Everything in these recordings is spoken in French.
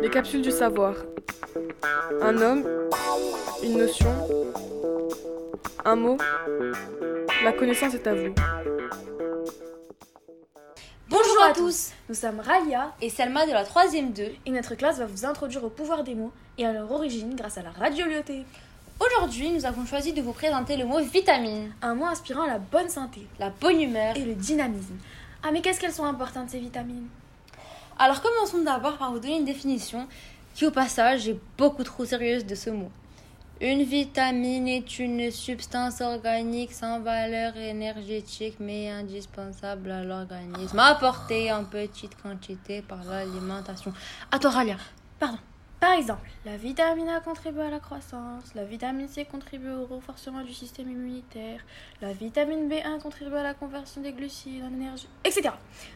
Les capsules du savoir. Un homme, une notion, un mot. La connaissance est à vous. Bonjour à tous Nous sommes Ralia et Selma de la 3ème 2. et notre classe va vous introduire au pouvoir des mots et à leur origine grâce à la radiolyauté. Aujourd'hui, nous avons choisi de vous présenter le mot vitamine, Un mot inspirant la bonne santé la bonne humeur. et le dynamisme. Ah mais qu'est-ce qu'elles sont importantes ces vitamines? Alors commençons d'abord par vous donner une définition qui au passage est beaucoup trop sérieuse de ce mot. Une vitamine est une substance organique sans valeur énergétique mais indispensable à l'organisme, apportée en petite quantité par l'alimentation. À toi, Ralia. Pardon. Par exemple, la vitamine A contribue à la croissance, la vitamine C contribue au renforcement du système immunitaire, la vitamine B1 contribue à la conversion des glucides en énergie, etc.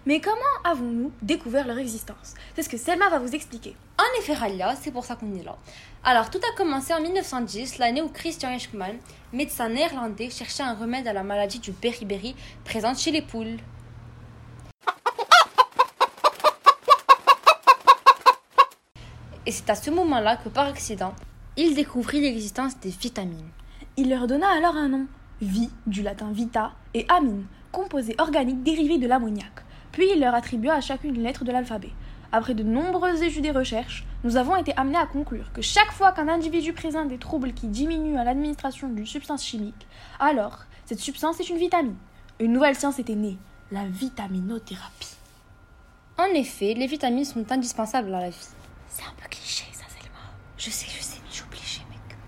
Mais comment avons-nous découvert leur existence? C'est ce que Selma va vous expliquer. En effet, Ralia, c'est pour ça qu'on est là. Alors, tout a commencé en 1910, l'année où Christian Eichmann, médecin néerlandais, cherchait un remède à la maladie du beriberi présente chez les poules. Et c'est à ce moment-là que, par accident, il découvrit l'existence des vitamines. Il leur donna alors un nom, vie, du latin vita, et amine, composé organique dérivé de l'ammoniac. Puis il leur attribua à chacune une lettre de l'alphabet. Après de nombreuses études et recherches, nous avons été amenés à conclure que chaque fois qu'un individu présente des troubles qui diminuent à l'administration d'une substance chimique, alors cette substance est une vitamine. Une nouvelle science était née, la vitaminothérapie. En effet, les vitamines sont indispensables à la vie. C'est un peu. Je sais, je sais, mais je suis obligée, mec.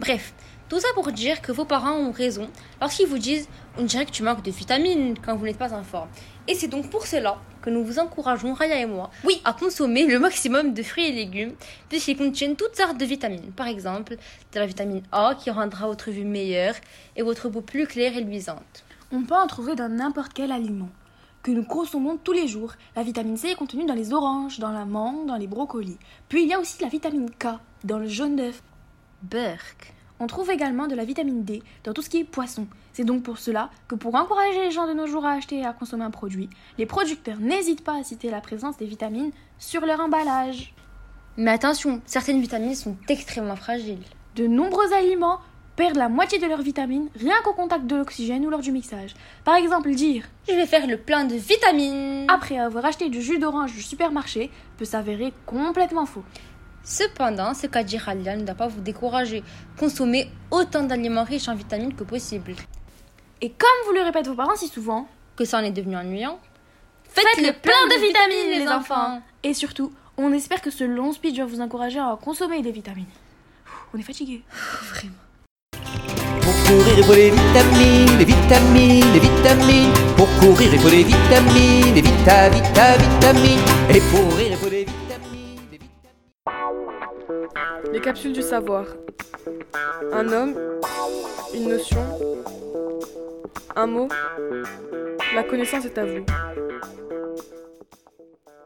Bref, tout ça pour dire que vos parents ont raison lorsqu'ils vous disent on dirait que tu manques de vitamines quand vous n'êtes pas en forme. Et c'est donc pour cela que nous vous encourageons, Raya et moi, oui, à consommer le maximum de fruits et légumes, puisqu'ils contiennent toutes sortes de vitamines. Par exemple, de la vitamine A qui rendra votre vue meilleure et votre peau plus claire et luisante. On peut en trouver dans n'importe quel aliment que nous consommons tous les jours. La vitamine C est contenue dans les oranges, dans la mangue, dans les brocolis. Puis il y a aussi la vitamine K dans le jaune d'œuf. Burk. On trouve également de la vitamine D dans tout ce qui est poisson. C'est donc pour cela que pour encourager les gens de nos jours à acheter et à consommer un produit, les producteurs n'hésitent pas à citer la présence des vitamines sur leur emballage. Mais attention, certaines vitamines sont extrêmement fragiles. De nombreux aliments perdent la moitié de leurs vitamines rien qu'au contact de l'oxygène ou lors du mixage. Par exemple, dire Je vais faire le plein de vitamines. après avoir acheté du jus d'orange du supermarché peut s'avérer complètement faux. Cependant, ce qu'a dit Ralia ne doit pas vous décourager. Consommez autant d'aliments riches en vitamines que possible. Et comme vous le répètent vos parents si souvent, Que ça en est devenu ennuyant faites, le plein de vitamines les enfants Et surtout, on espère que ce long speech va vous encourager à consommer des vitamines. On est fatigué. Pour courir, il faut les vitamines, les vitamines, les vitamines. Pour courir, il faut les vitamines, les vita, vita, vitamines. Et pour rire, il faut vitamines, les vitamines. Les capsules du savoir. Un homme, une notion, un mot. La connaissance est à vous.